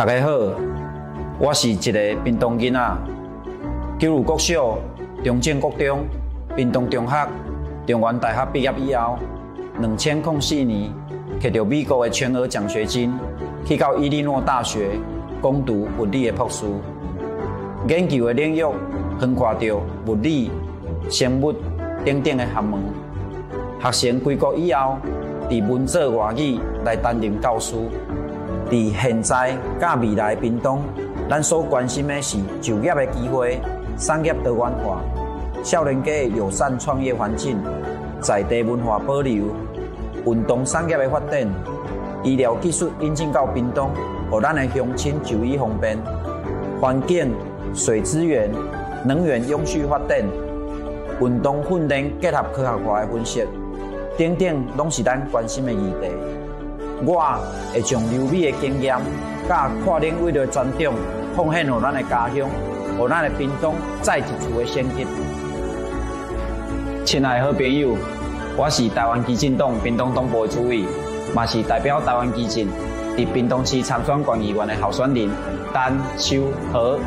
大家好，我是一个屏东囡仔，九如国小、中正国中、屏东中学、中原大学毕业以后，两千零四年摕到美国的全额奖学金，去到伊利诺大学攻读物理的博士，研究的领域横跨着物理、生物等等的学问。学成归国以后，伫文字外语来担任教师。在现在甲未来屏东，咱所关心的是就业的机会、产业多元化、少年家的友善创业环境、在地文化保留、运动产业的发展、医疗技术引进到屏东，让咱的乡亲就医方便、环境、水资源、能源永续发展、运动训练结合科学化的分析，等等，拢是咱关心的议题。我会将留美的经验、甲跨领域的专长，奉献予咱的家乡，予咱的屏东再一次的升级。亲爱的好朋友，我是台湾基进党屏东东部的主委，也是代表台湾基进伫屏东市参选县议员的候选人陈秋和。